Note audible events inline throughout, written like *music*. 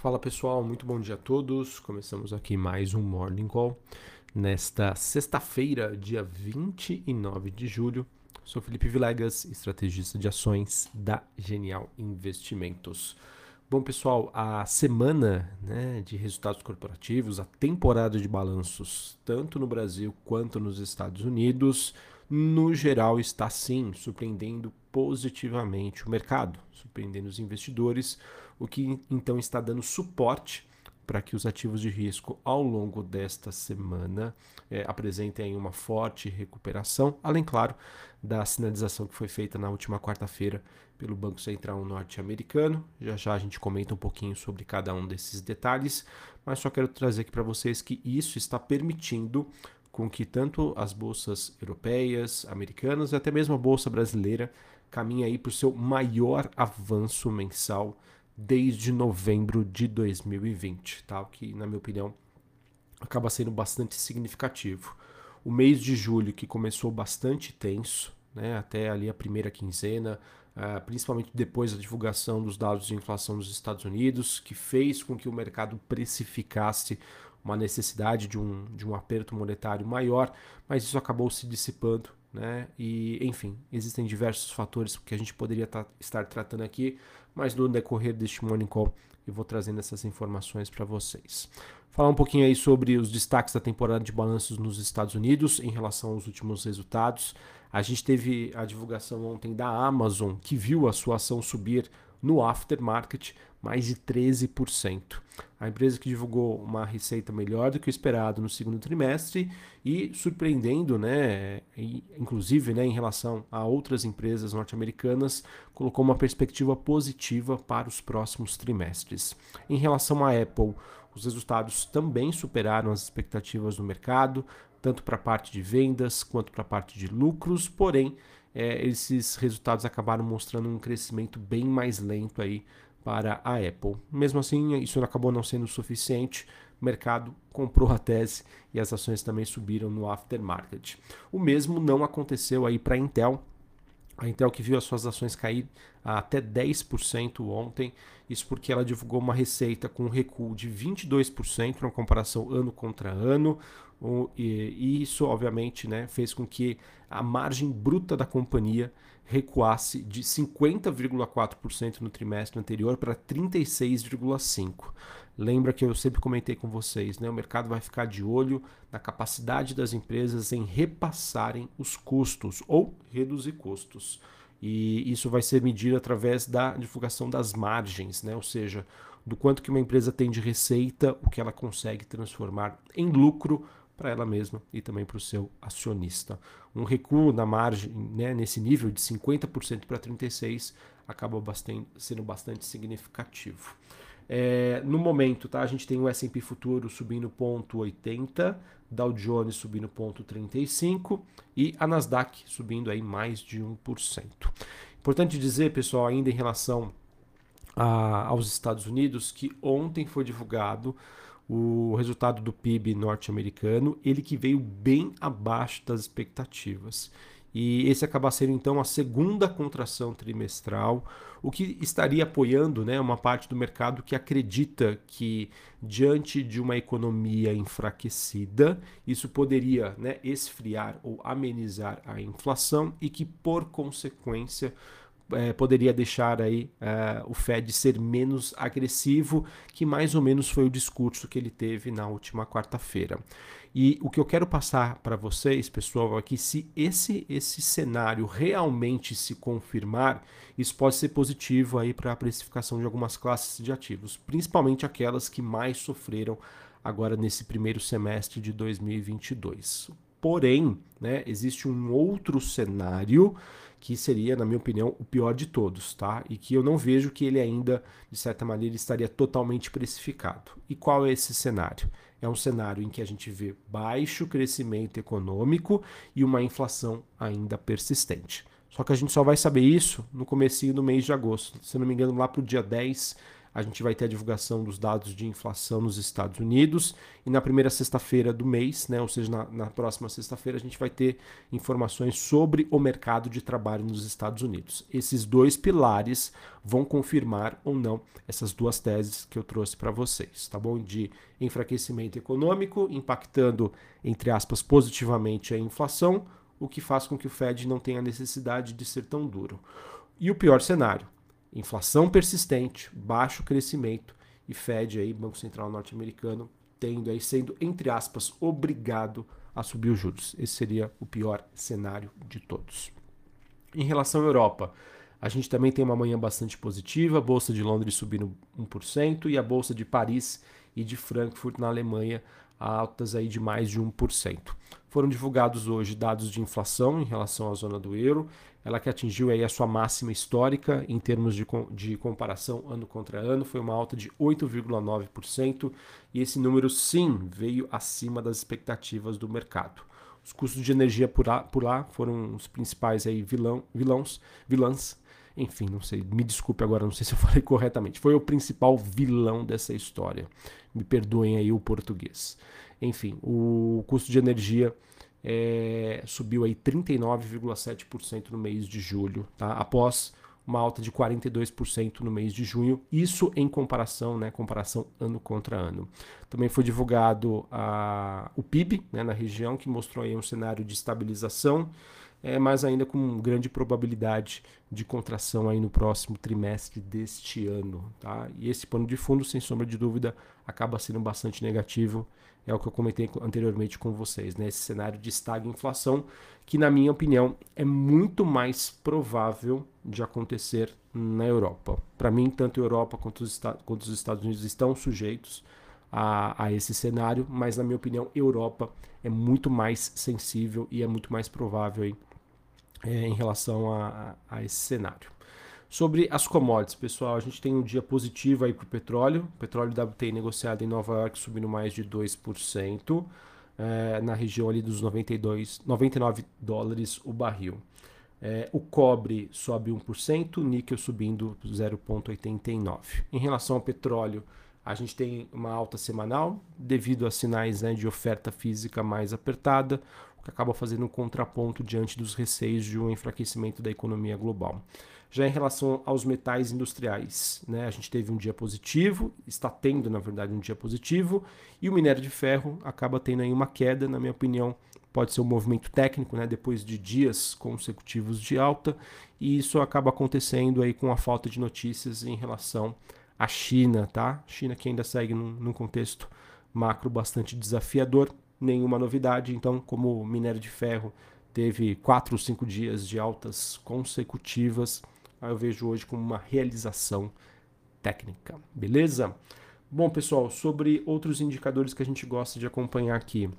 Fala pessoal, muito bom dia a todos. Começamos aqui mais um Morning Call nesta sexta-feira, dia 29 de julho. Sou Felipe Vilegas, estrategista de ações da Genial Investimentos. Bom pessoal, a semana né, de resultados corporativos, a temporada de balanços, tanto no Brasil quanto nos Estados Unidos, no geral está sim surpreendendo positivamente o mercado, surpreendendo os investidores o que então está dando suporte para que os ativos de risco ao longo desta semana é, apresentem uma forte recuperação, além, claro, da sinalização que foi feita na última quarta-feira pelo Banco Central norte-americano. Já já a gente comenta um pouquinho sobre cada um desses detalhes, mas só quero trazer aqui para vocês que isso está permitindo com que tanto as bolsas europeias, americanas e até mesmo a bolsa brasileira caminhe aí para o seu maior avanço mensal desde novembro de 2020, tá? o que, na minha opinião, acaba sendo bastante significativo. O mês de julho, que começou bastante tenso, né, até ali a primeira quinzena, uh, principalmente depois da divulgação dos dados de inflação dos Estados Unidos, que fez com que o mercado precificasse uma necessidade de um, de um aperto monetário maior, mas isso acabou se dissipando. Né? E, enfim, existem diversos fatores que a gente poderia estar tratando aqui, mas no decorrer deste Morning Call eu vou trazendo essas informações para vocês. Falar um pouquinho aí sobre os destaques da temporada de balanços nos Estados Unidos em relação aos últimos resultados. A gente teve a divulgação ontem da Amazon, que viu a sua ação subir no aftermarket mais de 13%. A empresa que divulgou uma receita melhor do que o esperado no segundo trimestre e surpreendendo, né, inclusive né, em relação a outras empresas norte-americanas, colocou uma perspectiva positiva para os próximos trimestres. Em relação à Apple, os resultados também superaram as expectativas do mercado, tanto para a parte de vendas quanto para a parte de lucros, porém, é, esses resultados acabaram mostrando um crescimento bem mais lento aí para a Apple. Mesmo assim, isso acabou não sendo suficiente. O mercado comprou a tese e as ações também subiram no aftermarket. O mesmo não aconteceu aí para a Intel. A Intel que viu as suas ações cair até 10% ontem, isso porque ela divulgou uma receita com um recuo de 22% na comparação ano contra ano. E isso, obviamente, né, fez com que a margem bruta da companhia recuasse de 50,4% no trimestre anterior para 36,5%. Lembra que eu sempre comentei com vocês, né? O mercado vai ficar de olho na capacidade das empresas em repassarem os custos ou reduzir custos. E isso vai ser medido através da divulgação das margens, né? Ou seja, do quanto que uma empresa tem de receita, o que ela consegue transformar em lucro para ela mesma e também para o seu acionista. Um recuo na margem, né, nesse nível de 50% para 36% acaba bastante, sendo bastante significativo. É, no momento, tá, a gente tem o S&P futuro subindo 0,80, Dow Jones subindo 0,35 e a Nasdaq subindo aí mais de 1%. Importante dizer, pessoal, ainda em relação a, aos Estados Unidos, que ontem foi divulgado o resultado do PIB norte-americano, ele que veio bem abaixo das expectativas. E esse acaba sendo então a segunda contração trimestral, o que estaria apoiando né, uma parte do mercado que acredita que, diante de uma economia enfraquecida, isso poderia né, esfriar ou amenizar a inflação e que, por consequência, é, poderia deixar aí é, o Fed ser menos agressivo, que mais ou menos foi o discurso que ele teve na última quarta-feira. E o que eu quero passar para vocês, pessoal, é que se esse, esse cenário realmente se confirmar, isso pode ser positivo aí para a precificação de algumas classes de ativos, principalmente aquelas que mais sofreram agora nesse primeiro semestre de 2022. Porém, né, existe um outro cenário que seria, na minha opinião, o pior de todos, tá? E que eu não vejo que ele ainda, de certa maneira, estaria totalmente precificado. E qual é esse cenário? É um cenário em que a gente vê baixo crescimento econômico e uma inflação ainda persistente. Só que a gente só vai saber isso no comecinho do mês de agosto. Se não me engano, lá para o dia 10 a gente vai ter a divulgação dos dados de inflação nos Estados Unidos. E na primeira sexta-feira do mês, né, ou seja, na, na próxima sexta-feira, a gente vai ter informações sobre o mercado de trabalho nos Estados Unidos. Esses dois pilares vão confirmar ou não essas duas teses que eu trouxe para vocês, tá bom? De enfraquecimento econômico, impactando, entre aspas, positivamente a inflação, o que faz com que o Fed não tenha necessidade de ser tão duro. E o pior cenário, inflação persistente, baixo crescimento e Fed aí, Banco Central norte-americano, tendo aí sendo entre aspas obrigado a subir os juros. Esse seria o pior cenário de todos. Em relação à Europa, a gente também tem uma manhã bastante positiva, a bolsa de Londres subindo 1% e a bolsa de Paris e de Frankfurt na Alemanha altas aí de mais de 1%. Foram divulgados hoje dados de inflação em relação à zona do euro, ela que atingiu aí a sua máxima histórica em termos de, de comparação ano contra ano, foi uma alta de 8,9%, e esse número sim veio acima das expectativas do mercado. Os custos de energia por lá, por lá foram os principais aí vilão, vilãos, vilãs, enfim, não sei, me desculpe agora, não sei se eu *laughs* falei corretamente. Foi o principal vilão dessa história. Me perdoem aí o português. Enfim, o custo de energia é, subiu aí 39,7% no mês de julho, tá? após uma alta de 42% no mês de junho, isso em comparação, né, comparação ano contra ano. Também foi divulgado a, o PIB né, na região, que mostrou aí um cenário de estabilização, é, mas ainda com grande probabilidade de contração aí no próximo trimestre deste ano. Tá? E esse pano de fundo, sem sombra de dúvida, acaba sendo bastante negativo é o que eu comentei anteriormente com vocês, né? Esse cenário de estagflação, que na minha opinião é muito mais provável de acontecer na Europa. Para mim, tanto a Europa quanto os, quanto os, Estados Unidos estão sujeitos a, a esse cenário, mas na minha opinião, Europa é muito mais sensível e é muito mais provável aí, é, em relação a, a, esse cenário. Sobre as commodities, pessoal, a gente tem um dia positivo aí para o petróleo. O petróleo WTI negociado em Nova York subindo mais de 2%, é, na região ali dos 92, 99 dólares o barril. É, o cobre sobe 1%, o níquel subindo 0,89%. Em relação ao petróleo, a gente tem uma alta semanal devido a sinais né, de oferta física mais apertada, acaba fazendo um contraponto diante dos receios de um enfraquecimento da economia global. Já em relação aos metais industriais, né, a gente teve um dia positivo, está tendo, na verdade, um dia positivo, e o minério de ferro acaba tendo aí uma queda, na minha opinião, pode ser um movimento técnico, né, depois de dias consecutivos de alta, e isso acaba acontecendo aí com a falta de notícias em relação à China, tá? China que ainda segue num, num contexto macro bastante desafiador, nenhuma novidade, então como o minério de ferro teve quatro ou cinco dias de altas consecutivas, eu vejo hoje como uma realização técnica, beleza? Bom, pessoal, sobre outros indicadores que a gente gosta de acompanhar aqui.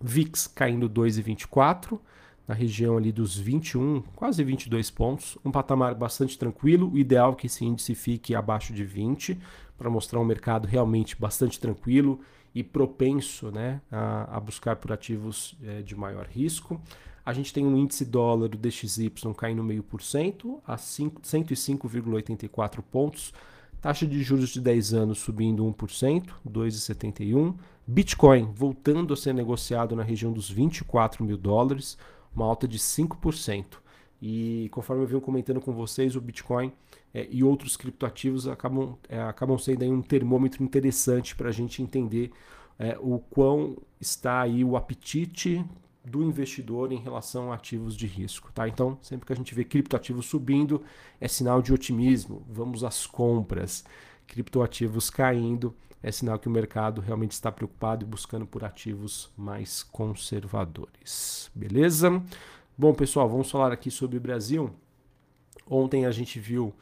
VIX caindo 2,24, na região ali dos 21, quase 22 pontos, um patamar bastante tranquilo, o ideal é que esse índice fique abaixo de 20, para mostrar um mercado realmente bastante tranquilo e propenso né, a, a buscar por ativos é, de maior risco. A gente tem um índice dólar do DXY caindo meio por cento a 105,84 pontos. Taxa de juros de 10 anos subindo 1%, 2,71. Bitcoin voltando a ser negociado na região dos 24 mil dólares, uma alta de 5%. E conforme eu venho comentando com vocês, o Bitcoin é, e outros criptoativos acabam, é, acabam sendo aí um termômetro interessante para a gente entender é, o quão está aí o apetite do investidor em relação a ativos de risco. Tá? Então, sempre que a gente vê criptoativos subindo, é sinal de otimismo, vamos às compras. Criptoativos caindo, é sinal que o mercado realmente está preocupado e buscando por ativos mais conservadores. Beleza? Bom, pessoal, vamos falar aqui sobre o Brasil. Ontem a gente viu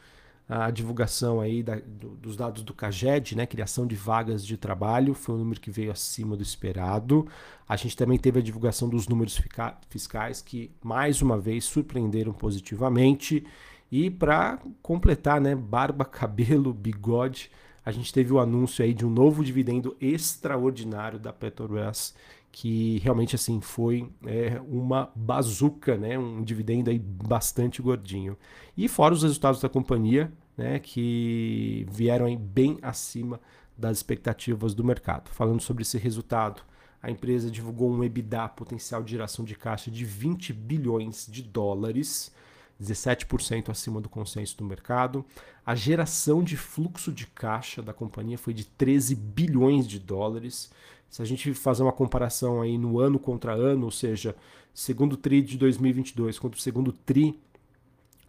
a divulgação aí da, do, dos dados do CAGED, né, criação de vagas de trabalho, foi um número que veio acima do esperado. A gente também teve a divulgação dos números fiscais que mais uma vez surpreenderam positivamente. E para completar, né, barba, *laughs* cabelo, bigode, a gente teve o anúncio aí de um novo dividendo extraordinário da Petrobras que realmente assim foi é, uma bazuca, né? um dividendo aí bastante gordinho. E fora os resultados da companhia, né, que vieram bem acima das expectativas do mercado. Falando sobre esse resultado, a empresa divulgou um EBITDA potencial de geração de caixa de 20 bilhões de dólares, 17% acima do consenso do mercado. A geração de fluxo de caixa da companhia foi de 13 bilhões de dólares. Se a gente fazer uma comparação aí no ano contra ano, ou seja, segundo TRI de 2022 contra o segundo TRI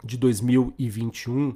de 2021,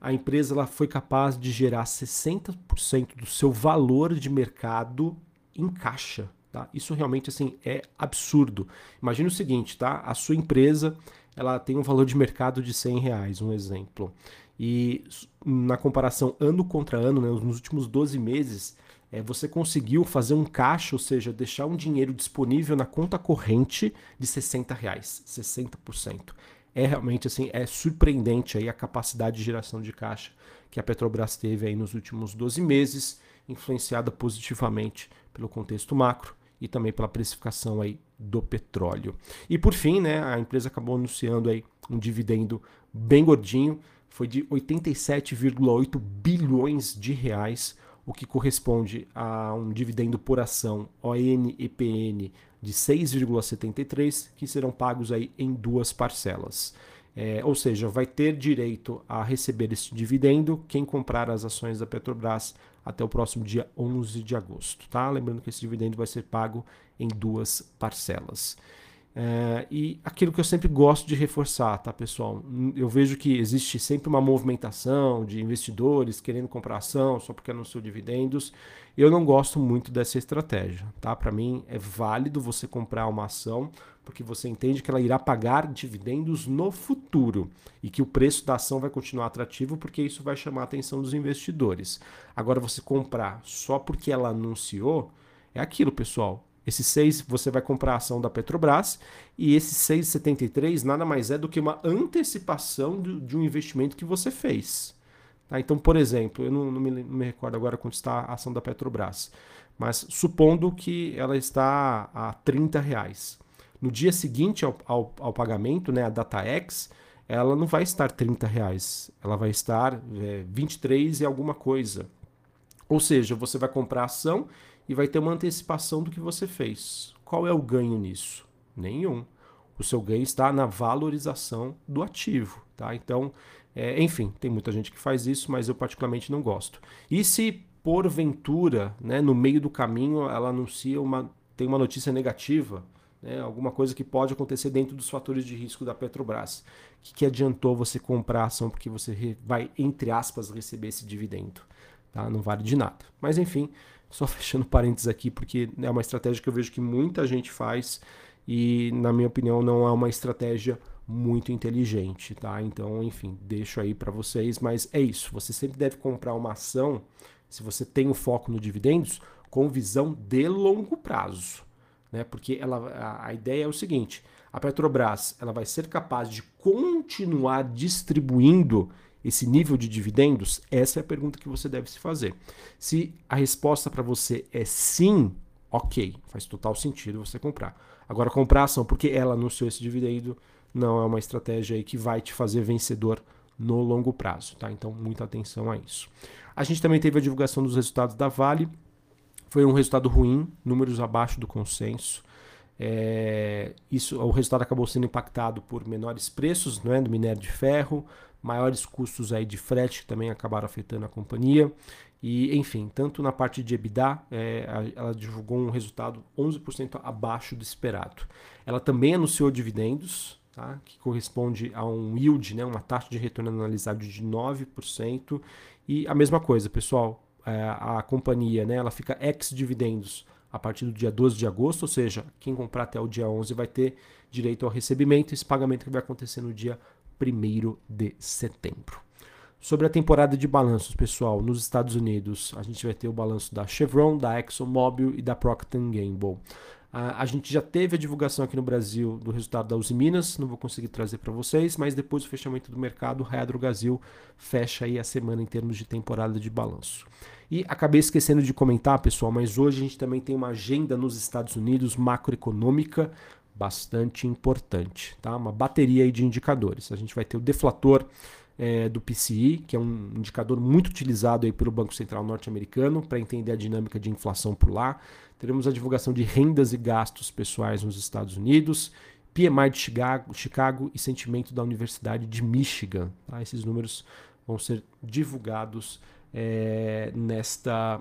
a empresa ela foi capaz de gerar 60% do seu valor de mercado em caixa. Tá? Isso realmente assim é absurdo. Imagine o seguinte, tá? A sua empresa ela tem um valor de mercado de 100 reais, um exemplo. E na comparação ano contra ano, né, nos últimos 12 meses, é, você conseguiu fazer um caixa, ou seja, deixar um dinheiro disponível na conta corrente de 60 reais, 60% é realmente assim, é surpreendente aí a capacidade de geração de caixa que a Petrobras teve aí nos últimos 12 meses, influenciada positivamente pelo contexto macro e também pela precificação aí do petróleo. E por fim, né, a empresa acabou anunciando aí um dividendo bem gordinho, foi de 87,8 bilhões de reais, o que corresponde a um dividendo por ação ON-EPN de 6,73 que serão pagos aí em duas parcelas. É, ou seja, vai ter direito a receber esse dividendo quem comprar as ações da Petrobras até o próximo dia 11 de agosto. Tá? Lembrando que esse dividendo vai ser pago em duas parcelas. É, e aquilo que eu sempre gosto de reforçar, tá, pessoal? Eu vejo que existe sempre uma movimentação de investidores querendo comprar ação só porque anunciou dividendos. Eu não gosto muito dessa estratégia, tá? Para mim é válido você comprar uma ação porque você entende que ela irá pagar dividendos no futuro e que o preço da ação vai continuar atrativo porque isso vai chamar a atenção dos investidores. Agora você comprar só porque ela anunciou é aquilo, pessoal esse 6 você vai comprar a ação da Petrobras e esse 6,73 nada mais é do que uma antecipação de, um investimento que você fez. Tá? Então, por exemplo, eu não, não, me, não, me, recordo agora quanto está a ação da Petrobras, mas supondo que ela está a 30 reais. No dia seguinte ao, ao, ao pagamento, né, a DataX, ela não vai estar 30 reais, ela vai estar é, 23 e alguma coisa. Ou seja, você vai comprar a ação e vai ter uma antecipação do que você fez. Qual é o ganho nisso? Nenhum. O seu ganho está na valorização do ativo, tá? Então, é, enfim, tem muita gente que faz isso, mas eu particularmente não gosto. E se porventura, né, no meio do caminho, ela anuncia uma tem uma notícia negativa, né, alguma coisa que pode acontecer dentro dos fatores de risco da Petrobras. O que, que adiantou você comprar a ação porque você vai, entre aspas, receber esse dividendo? Tá? Não vale de nada. Mas enfim, só fechando *laughs* parênteses aqui, porque é uma estratégia que eu vejo que muita gente faz e, na minha opinião, não é uma estratégia muito inteligente, tá? Então, enfim, deixo aí para vocês, mas é isso. Você sempre deve comprar uma ação, se você tem o foco no dividendos, com visão de longo prazo, né? Porque ela, a, a ideia é o seguinte: a Petrobras ela vai ser capaz de continuar distribuindo esse nível de dividendos? Essa é a pergunta que você deve se fazer. Se a resposta para você é sim, ok, faz total sentido você comprar. Agora, comprar ação porque ela anunciou esse dividendo não é uma estratégia aí que vai te fazer vencedor no longo prazo, tá? Então, muita atenção a isso. A gente também teve a divulgação dos resultados da Vale. Foi um resultado ruim, números abaixo do consenso. É, isso, o resultado acabou sendo impactado por menores preços não é, do minério de ferro, maiores custos aí de frete que também acabaram afetando a companhia. E, enfim, tanto na parte de EBITDA, é, ela divulgou um resultado 11% abaixo do esperado. Ela também anunciou dividendos, tá, que corresponde a um yield, né, uma taxa de retorno analisado de 9%. E a mesma coisa, pessoal, é, a companhia né, ela fica ex-dividendos a partir do dia 12 de agosto, ou seja, quem comprar até o dia 11 vai ter direito ao recebimento. Esse pagamento que vai acontecer no dia 1 de setembro. Sobre a temporada de balanços, pessoal, nos Estados Unidos, a gente vai ter o balanço da Chevron, da ExxonMobil e da Procter Gamble. A, a gente já teve a divulgação aqui no Brasil do resultado da Uzi Minas, não vou conseguir trazer para vocês, mas depois do fechamento do mercado, o Raia Brasil fecha aí a semana em termos de temporada de balanço. E acabei esquecendo de comentar, pessoal, mas hoje a gente também tem uma agenda nos Estados Unidos macroeconômica bastante importante, tá? Uma bateria aí de indicadores. A gente vai ter o deflator é, do PCI, que é um indicador muito utilizado aí pelo Banco Central norte-americano para entender a dinâmica de inflação por lá. Teremos a divulgação de rendas e gastos pessoais nos Estados Unidos, PMI de Chicago, Chicago e sentimento da Universidade de Michigan. Tá? Esses números vão ser divulgados é, nesta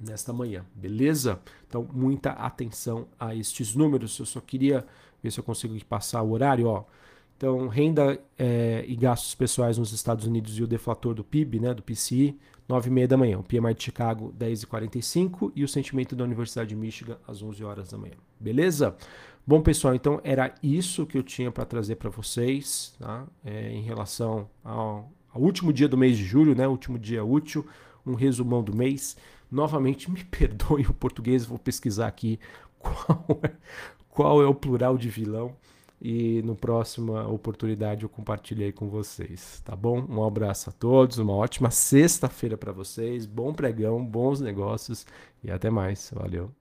nesta manhã, beleza? Então, muita atenção a estes números. Eu só queria ver se eu consigo passar o horário, ó. Então, renda é, e gastos pessoais nos Estados Unidos e o deflator do PIB, né, do PCI, 9 e meia da manhã. O PMI de Chicago, 10 e 45 e o sentimento da Universidade de Michigan, às 11 horas da manhã. Beleza? Bom, pessoal, então era isso que eu tinha para trazer para vocês tá? É, em relação ao, ao, último dia do mês de julho, né, último dia útil, um resumão do mês. Novamente, me *laughs* perdoe o português, vou pesquisar aqui qual é, qual é o plural de vilão e no próxima oportunidade eu compartilhei com vocês, tá bom? Um abraço a todos, uma ótima sexta-feira para vocês, bom pregão, bons negócios e até mais. Valeu.